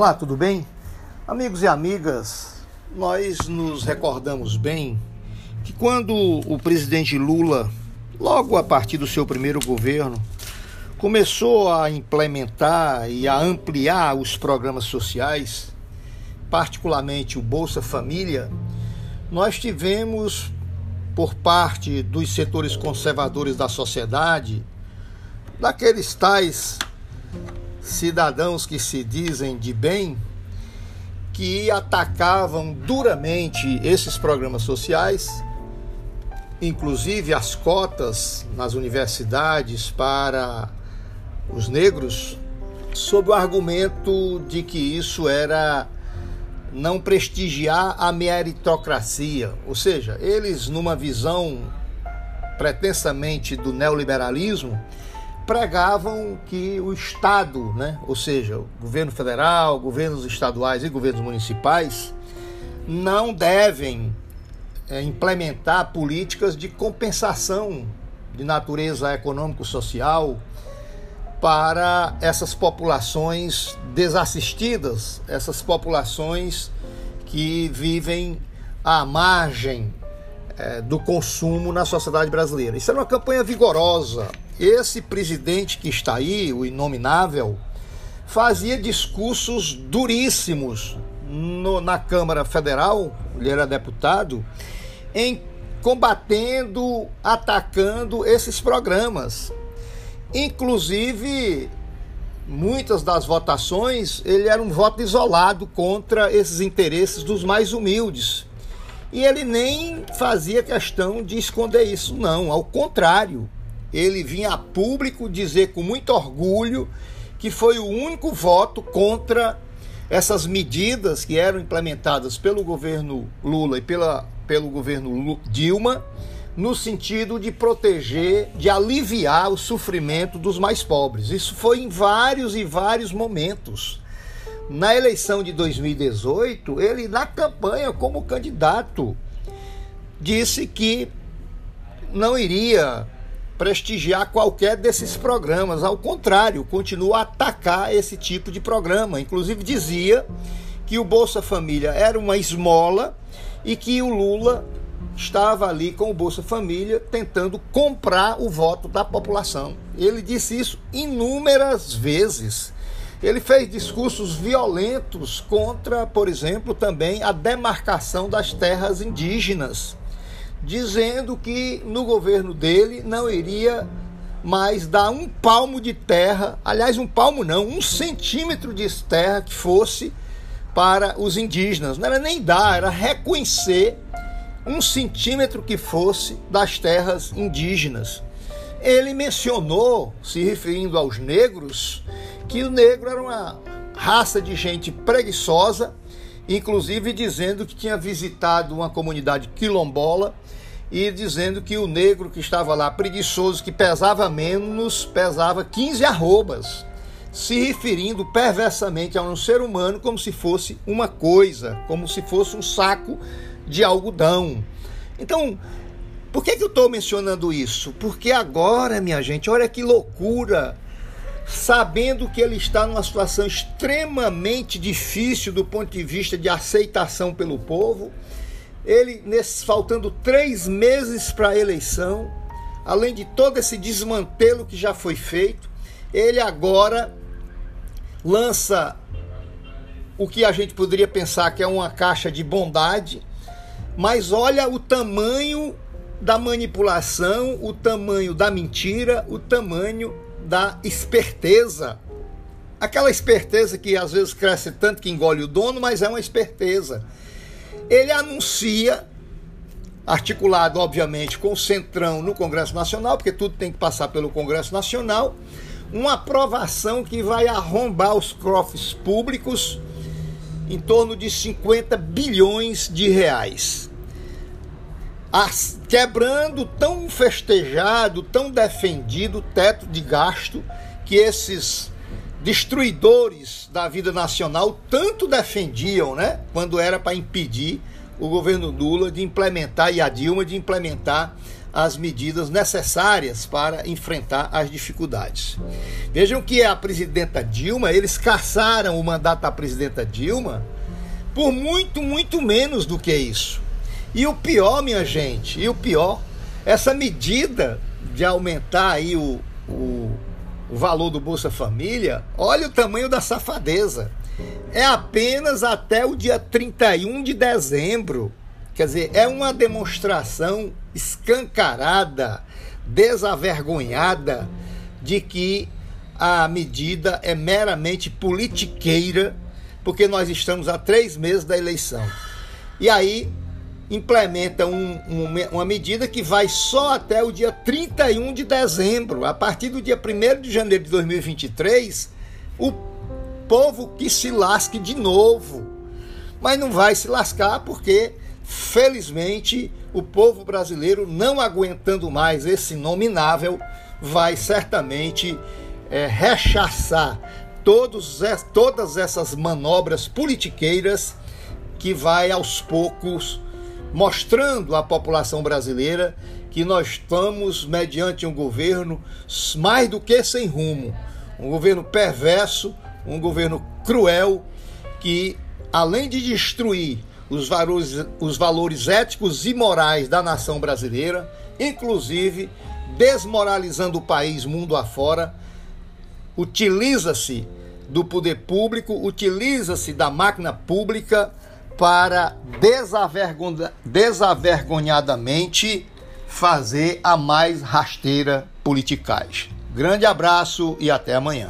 Olá, tudo bem? Amigos e amigas, nós nos recordamos bem que quando o presidente Lula, logo a partir do seu primeiro governo, começou a implementar e a ampliar os programas sociais, particularmente o Bolsa Família, nós tivemos por parte dos setores conservadores da sociedade, daqueles tais cidadãos que se dizem de bem, que atacavam duramente esses programas sociais, inclusive as cotas nas universidades para os negros, sob o argumento de que isso era não prestigiar a meritocracia, ou seja, eles numa visão pretensamente do neoliberalismo, pregavam que o Estado, né, ou seja, o governo federal, governos estaduais e governos municipais, não devem é, implementar políticas de compensação de natureza econômico-social para essas populações desassistidas, essas populações que vivem à margem é, do consumo na sociedade brasileira. Isso era uma campanha vigorosa esse presidente que está aí, o inominável, fazia discursos duríssimos no, na Câmara Federal, ele era deputado, em combatendo, atacando esses programas. Inclusive, muitas das votações, ele era um voto isolado contra esses interesses dos mais humildes. E ele nem fazia questão de esconder isso, não. Ao contrário, ele vinha a público dizer com muito orgulho que foi o único voto contra essas medidas que eram implementadas pelo governo Lula e pela, pelo governo Dilma, no sentido de proteger, de aliviar o sofrimento dos mais pobres. Isso foi em vários e vários momentos. Na eleição de 2018, ele, na campanha como candidato, disse que não iria prestigiar qualquer desses programas. Ao contrário, continua a atacar esse tipo de programa. Inclusive dizia que o Bolsa Família era uma esmola e que o Lula estava ali com o Bolsa Família tentando comprar o voto da população. Ele disse isso inúmeras vezes. Ele fez discursos violentos contra, por exemplo, também a demarcação das terras indígenas dizendo que no governo dele não iria mais dar um palmo de terra, aliás, um palmo não, um centímetro de terra que fosse para os indígenas. Não era nem dar, era reconhecer um centímetro que fosse das terras indígenas. Ele mencionou, se referindo aos negros, que o negro era uma raça de gente preguiçosa inclusive dizendo que tinha visitado uma comunidade quilombola e dizendo que o negro que estava lá, preguiçoso, que pesava menos, pesava 15 arrobas, se referindo perversamente a um ser humano como se fosse uma coisa, como se fosse um saco de algodão. Então, por que, que eu estou mencionando isso? Porque agora, minha gente, olha que loucura sabendo que ele está numa situação extremamente difícil do ponto de vista de aceitação pelo povo, ele, faltando três meses para a eleição, além de todo esse desmantelo que já foi feito, ele agora lança o que a gente poderia pensar que é uma caixa de bondade, mas olha o tamanho da manipulação, o tamanho da mentira, o tamanho da esperteza. Aquela esperteza que às vezes cresce tanto que engole o dono, mas é uma esperteza. Ele anuncia, articulado obviamente com o Centrão no Congresso Nacional, porque tudo tem que passar pelo Congresso Nacional, uma aprovação que vai arrombar os cofres públicos em torno de 50 bilhões de reais as, quebrando tão festejado, tão defendido teto de gasto que esses destruidores da vida nacional tanto defendiam, né? Quando era para impedir o governo Lula de implementar e a Dilma de implementar as medidas necessárias para enfrentar as dificuldades. Vejam que a presidenta Dilma, eles caçaram o mandato da presidenta Dilma por muito, muito menos do que isso. E o pior, minha gente, e o pior, essa medida de aumentar aí o, o, o valor do Bolsa Família, olha o tamanho da safadeza. É apenas até o dia 31 de dezembro. Quer dizer, é uma demonstração escancarada, desavergonhada, de que a medida é meramente politiqueira, porque nós estamos a três meses da eleição. E aí implementa um, um, uma medida que vai só até o dia 31 de dezembro. A partir do dia 1 de janeiro de 2023, o povo que se lasque de novo. Mas não vai se lascar porque Felizmente, o povo brasileiro, não aguentando mais esse nominável, vai certamente é, rechaçar todos, todas essas manobras politiqueiras que vai aos poucos mostrando à população brasileira que nós estamos mediante um governo mais do que sem rumo, um governo perverso, um governo cruel que além de destruir os valores, os valores éticos e morais da nação brasileira, inclusive desmoralizando o país mundo afora, utiliza-se do poder público, utiliza-se da máquina pública para desavergonhadamente fazer a mais rasteira politicagem. Grande abraço e até amanhã.